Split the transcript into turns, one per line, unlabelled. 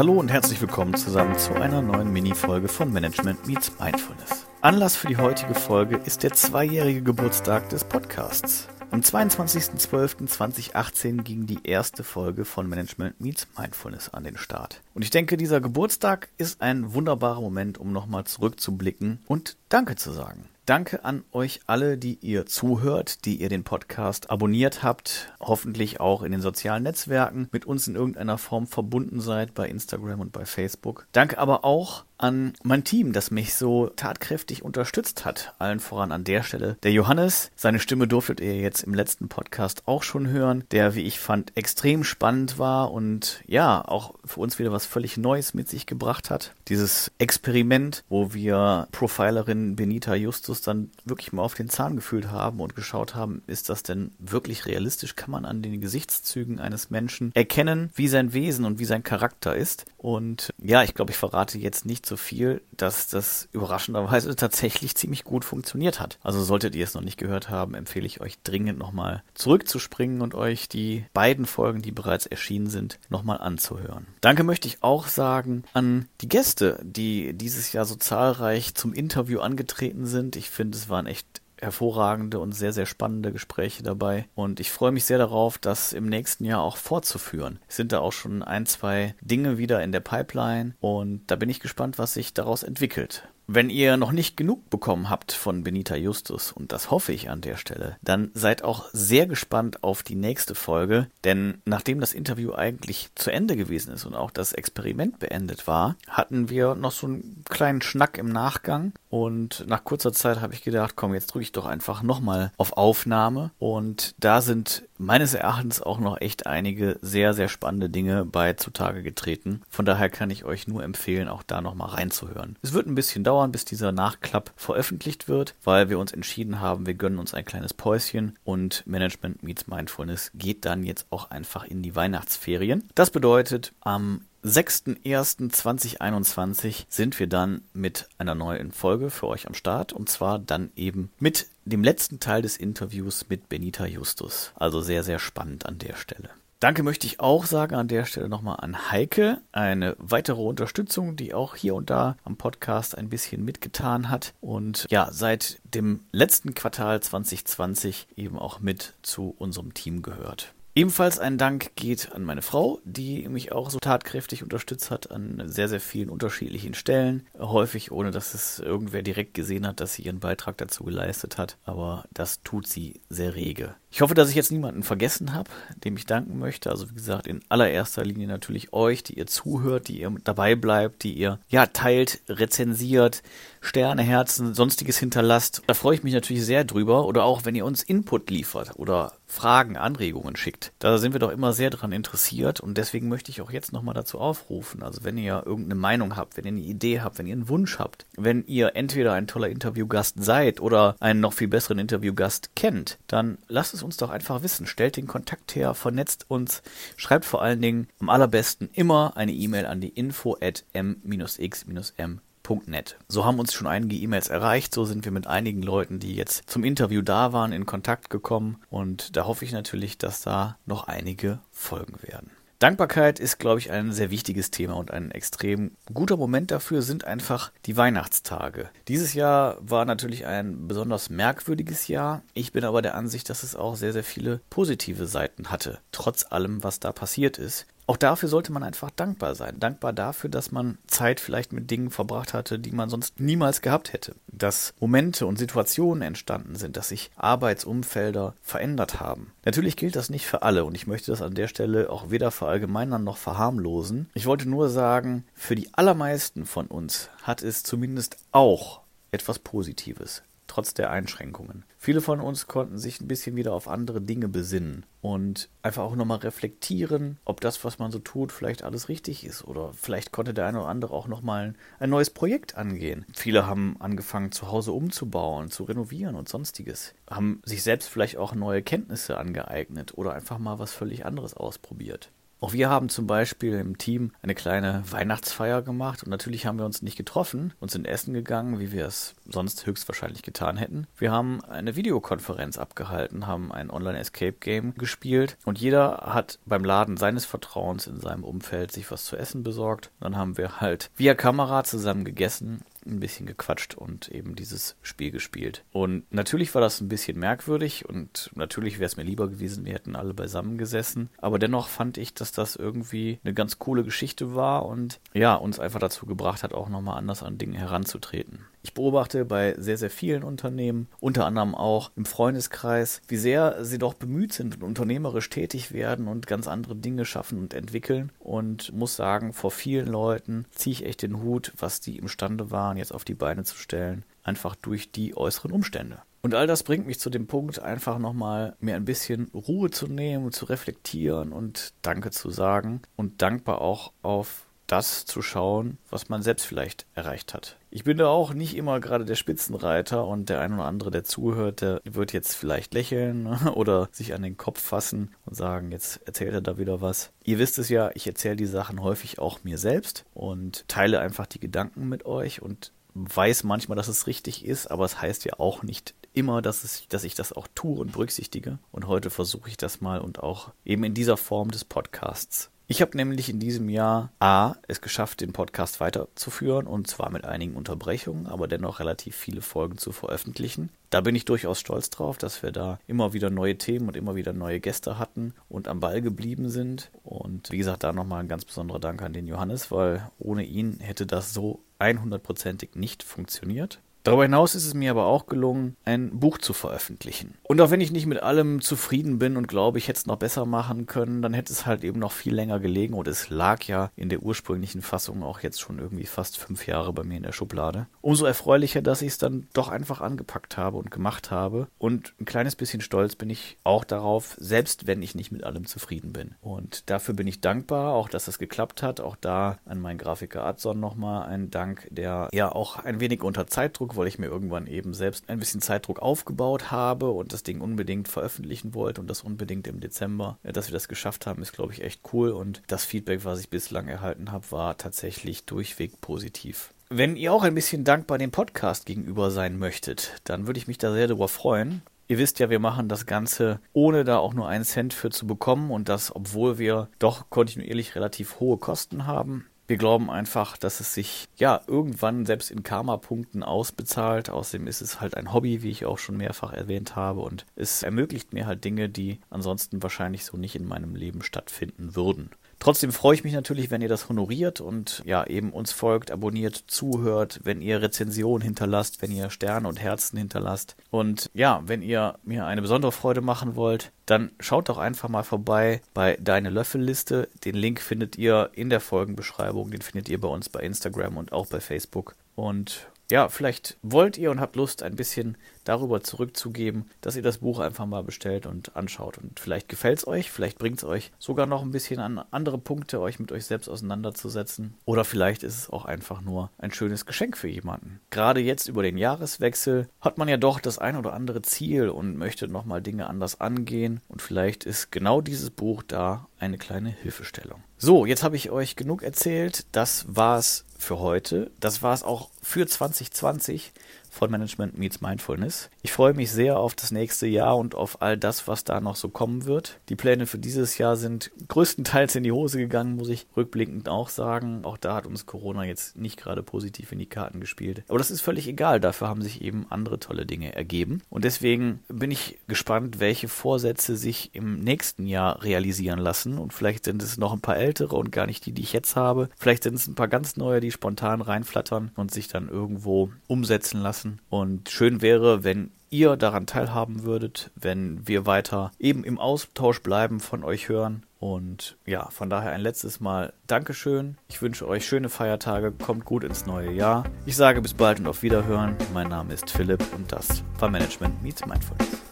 Hallo und herzlich willkommen zusammen zu einer neuen Mini-Folge von Management Meets Mindfulness. Anlass für die heutige Folge ist der zweijährige Geburtstag des Podcasts. Am 22.12.2018 ging die erste Folge von Management Meets Mindfulness an den Start. Und ich denke, dieser Geburtstag ist ein wunderbarer Moment, um nochmal zurückzublicken und Danke zu sagen. Danke an euch alle, die ihr zuhört, die ihr den Podcast abonniert habt, hoffentlich auch in den sozialen Netzwerken mit uns in irgendeiner Form verbunden seid bei Instagram und bei Facebook. Danke aber auch an mein Team, das mich so tatkräftig unterstützt hat. Allen voran an der Stelle der Johannes. Seine Stimme durftet ihr jetzt im letzten Podcast auch schon hören, der, wie ich fand, extrem spannend war und ja, auch für uns wieder was völlig Neues mit sich gebracht hat. Dieses Experiment, wo wir Profilerin Benita Justus dann wirklich mal auf den Zahn gefühlt haben und geschaut haben, ist das denn wirklich realistisch? Kann man an den Gesichtszügen eines Menschen erkennen, wie sein Wesen und wie sein Charakter ist? Und ja, ich glaube, ich verrate jetzt nicht so viel, dass das überraschenderweise tatsächlich ziemlich gut funktioniert hat. Also solltet ihr es noch nicht gehört haben, empfehle ich euch dringend nochmal zurückzuspringen und euch die beiden Folgen, die bereits erschienen sind, nochmal anzuhören. Danke möchte ich auch sagen an die Gäste, die dieses Jahr so zahlreich zum Interview angetreten sind. Ich finde, es waren echt hervorragende und sehr, sehr spannende Gespräche dabei. Und ich freue mich sehr darauf, das im nächsten Jahr auch fortzuführen. Es sind da auch schon ein, zwei Dinge wieder in der Pipeline und da bin ich gespannt, was sich daraus entwickelt. Wenn ihr noch nicht genug bekommen habt von Benita Justus, und das hoffe ich an der Stelle, dann seid auch sehr gespannt auf die nächste Folge, denn nachdem das Interview eigentlich zu Ende gewesen ist und auch das Experiment beendet war, hatten wir noch so einen kleinen Schnack im Nachgang. Und nach kurzer Zeit habe ich gedacht, komm, jetzt drücke ich doch einfach nochmal auf Aufnahme. Und da sind meines Erachtens auch noch echt einige sehr, sehr spannende Dinge bei zutage getreten. Von daher kann ich euch nur empfehlen, auch da nochmal reinzuhören. Es wird ein bisschen dauern, bis dieser Nachklapp veröffentlicht wird, weil wir uns entschieden haben, wir gönnen uns ein kleines Päuschen und Management Meets Mindfulness geht dann jetzt auch einfach in die Weihnachtsferien. Das bedeutet, am 6.1.2021 sind wir dann mit einer neuen Folge für euch am Start und zwar dann eben mit dem letzten Teil des Interviews mit Benita Justus. Also sehr, sehr spannend an der Stelle. Danke möchte ich auch sagen an der Stelle nochmal an Heike. Eine weitere Unterstützung, die auch hier und da am Podcast ein bisschen mitgetan hat und ja, seit dem letzten Quartal 2020 eben auch mit zu unserem Team gehört. Ebenfalls ein Dank geht an meine Frau, die mich auch so tatkräftig unterstützt hat an sehr, sehr vielen unterschiedlichen Stellen. Häufig ohne, dass es irgendwer direkt gesehen hat, dass sie ihren Beitrag dazu geleistet hat. Aber das tut sie sehr rege. Ich hoffe, dass ich jetzt niemanden vergessen habe, dem ich danken möchte. Also wie gesagt, in allererster Linie natürlich euch, die ihr zuhört, die ihr dabei bleibt, die ihr ja teilt, rezensiert, Sterne, Herzen, sonstiges hinterlasst. Da freue ich mich natürlich sehr drüber. Oder auch, wenn ihr uns Input liefert oder Fragen, Anregungen schickt. Da sind wir doch immer sehr dran interessiert und deswegen möchte ich auch jetzt nochmal dazu aufrufen. Also wenn ihr irgendeine Meinung habt, wenn ihr eine Idee habt, wenn ihr einen Wunsch habt, wenn ihr entweder ein toller Interviewgast seid oder einen noch viel besseren Interviewgast kennt, dann lasst es es uns doch einfach wissen. Stellt den Kontakt her, vernetzt uns, schreibt vor allen Dingen am allerbesten immer eine E-Mail an die info at m-x-m Net. So haben uns schon einige E-Mails erreicht, so sind wir mit einigen Leuten, die jetzt zum Interview da waren, in Kontakt gekommen und da hoffe ich natürlich, dass da noch einige folgen werden. Dankbarkeit ist, glaube ich, ein sehr wichtiges Thema und ein extrem guter Moment dafür sind einfach die Weihnachtstage. Dieses Jahr war natürlich ein besonders merkwürdiges Jahr. Ich bin aber der Ansicht, dass es auch sehr, sehr viele positive Seiten hatte, trotz allem, was da passiert ist. Auch dafür sollte man einfach dankbar sein. Dankbar dafür, dass man Zeit vielleicht mit Dingen verbracht hatte, die man sonst niemals gehabt hätte. Dass Momente und Situationen entstanden sind, dass sich Arbeitsumfelder verändert haben. Natürlich gilt das nicht für alle und ich möchte das an der Stelle auch weder verallgemeinern noch verharmlosen. Ich wollte nur sagen, für die allermeisten von uns hat es zumindest auch etwas Positives trotz der Einschränkungen. Viele von uns konnten sich ein bisschen wieder auf andere Dinge besinnen und einfach auch nochmal reflektieren, ob das, was man so tut, vielleicht alles richtig ist oder vielleicht konnte der eine oder andere auch nochmal ein neues Projekt angehen. Viele haben angefangen, zu Hause umzubauen, zu renovieren und sonstiges, haben sich selbst vielleicht auch neue Kenntnisse angeeignet oder einfach mal was völlig anderes ausprobiert. Auch wir haben zum Beispiel im Team eine kleine Weihnachtsfeier gemacht und natürlich haben wir uns nicht getroffen und sind essen gegangen, wie wir es sonst höchstwahrscheinlich getan hätten. Wir haben eine Videokonferenz abgehalten, haben ein Online-Escape-Game gespielt und jeder hat beim Laden seines Vertrauens in seinem Umfeld sich was zu essen besorgt. Dann haben wir halt via Kamera zusammen gegessen ein bisschen gequatscht und eben dieses Spiel gespielt. Und natürlich war das ein bisschen merkwürdig und natürlich wäre es mir lieber gewesen, wir hätten alle beisammen gesessen. Aber dennoch fand ich, dass das irgendwie eine ganz coole Geschichte war und ja, uns einfach dazu gebracht hat, auch nochmal anders an Dinge heranzutreten. Ich beobachte bei sehr, sehr vielen Unternehmen, unter anderem auch im Freundeskreis, wie sehr sie doch bemüht sind und unternehmerisch tätig werden und ganz andere Dinge schaffen und entwickeln. Und muss sagen, vor vielen Leuten ziehe ich echt den Hut, was die imstande waren, jetzt auf die Beine zu stellen, einfach durch die äußeren Umstände. Und all das bringt mich zu dem Punkt, einfach nochmal mir ein bisschen Ruhe zu nehmen, zu reflektieren und Danke zu sagen und dankbar auch auf das zu schauen, was man selbst vielleicht erreicht hat. Ich bin da auch nicht immer gerade der Spitzenreiter und der ein oder andere, der zuhört, der wird jetzt vielleicht lächeln oder sich an den Kopf fassen und sagen, jetzt erzählt er da wieder was. Ihr wisst es ja, ich erzähle die Sachen häufig auch mir selbst und teile einfach die Gedanken mit euch und weiß manchmal, dass es richtig ist, aber es heißt ja auch nicht immer, dass, es, dass ich das auch tue und berücksichtige. Und heute versuche ich das mal und auch eben in dieser Form des Podcasts ich habe nämlich in diesem Jahr A, es geschafft, den Podcast weiterzuführen und zwar mit einigen Unterbrechungen, aber dennoch relativ viele Folgen zu veröffentlichen. Da bin ich durchaus stolz drauf, dass wir da immer wieder neue Themen und immer wieder neue Gäste hatten und am Ball geblieben sind. Und wie gesagt, da nochmal ein ganz besonderer Dank an den Johannes, weil ohne ihn hätte das so 100%ig nicht funktioniert. Darüber hinaus ist es mir aber auch gelungen, ein Buch zu veröffentlichen. Und auch wenn ich nicht mit allem zufrieden bin und glaube, ich hätte es noch besser machen können, dann hätte es halt eben noch viel länger gelegen und es lag ja in der ursprünglichen Fassung auch jetzt schon irgendwie fast fünf Jahre bei mir in der Schublade. Umso erfreulicher, dass ich es dann doch einfach angepackt habe und gemacht habe. Und ein kleines bisschen stolz bin ich auch darauf, selbst wenn ich nicht mit allem zufrieden bin. Und dafür bin ich dankbar, auch dass das geklappt hat. Auch da an meinen Grafiker Adson nochmal ein Dank, der ja auch ein wenig unter Zeitdruck Zeitdruck, weil ich mir irgendwann eben selbst ein bisschen Zeitdruck aufgebaut habe und das Ding unbedingt veröffentlichen wollte und das unbedingt im Dezember. Dass wir das geschafft haben, ist, glaube ich, echt cool und das Feedback, was ich bislang erhalten habe, war tatsächlich durchweg positiv. Wenn ihr auch ein bisschen dankbar dem Podcast gegenüber sein möchtet, dann würde ich mich da sehr darüber freuen. Ihr wisst ja, wir machen das Ganze ohne da auch nur einen Cent für zu bekommen und das, obwohl wir doch kontinuierlich relativ hohe Kosten haben. Wir glauben einfach, dass es sich ja irgendwann selbst in Karma-Punkten ausbezahlt. Außerdem ist es halt ein Hobby, wie ich auch schon mehrfach erwähnt habe. Und es ermöglicht mir halt Dinge, die ansonsten wahrscheinlich so nicht in meinem Leben stattfinden würden. Trotzdem freue ich mich natürlich, wenn ihr das honoriert und ja, eben uns folgt, abonniert, zuhört, wenn ihr Rezensionen hinterlasst, wenn ihr Sterne und Herzen hinterlasst. Und ja, wenn ihr mir eine besondere Freude machen wollt, dann schaut doch einfach mal vorbei bei Deine Löffelliste. Den Link findet ihr in der Folgenbeschreibung, den findet ihr bei uns bei Instagram und auch bei Facebook. Und ja, vielleicht wollt ihr und habt Lust, ein bisschen darüber zurückzugeben, dass ihr das Buch einfach mal bestellt und anschaut. Und vielleicht gefällt es euch, vielleicht bringt es euch sogar noch ein bisschen an andere Punkte, euch mit euch selbst auseinanderzusetzen. Oder vielleicht ist es auch einfach nur ein schönes Geschenk für jemanden. Gerade jetzt über den Jahreswechsel hat man ja doch das ein oder andere Ziel und möchte nochmal Dinge anders angehen. Und vielleicht ist genau dieses Buch da eine kleine Hilfestellung. So, jetzt habe ich euch genug erzählt. Das war's für heute. Das war's auch für 2020 von Management Meets Mindfulness. Ich freue mich sehr auf das nächste Jahr und auf all das, was da noch so kommen wird. Die Pläne für dieses Jahr sind größtenteils in die Hose gegangen, muss ich rückblickend auch sagen. Auch da hat uns Corona jetzt nicht gerade positiv in die Karten gespielt. Aber das ist völlig egal. Dafür haben sich eben andere tolle Dinge ergeben. Und deswegen bin ich gespannt, welche Vorsätze sich im nächsten Jahr realisieren lassen. Und vielleicht sind es noch ein paar ältere und gar nicht die, die ich jetzt habe. Vielleicht sind es ein paar ganz neue, die spontan reinflattern und sich dann irgendwo umsetzen lassen lassen. Und schön wäre, wenn ihr daran teilhaben würdet, wenn wir weiter eben im Austausch bleiben, von euch hören. Und ja, von daher ein letztes Mal Dankeschön. Ich wünsche euch schöne Feiertage, kommt gut ins neue Jahr. Ich sage bis bald und auf Wiederhören. Mein Name ist Philipp und das war Management Meets Mindfulness.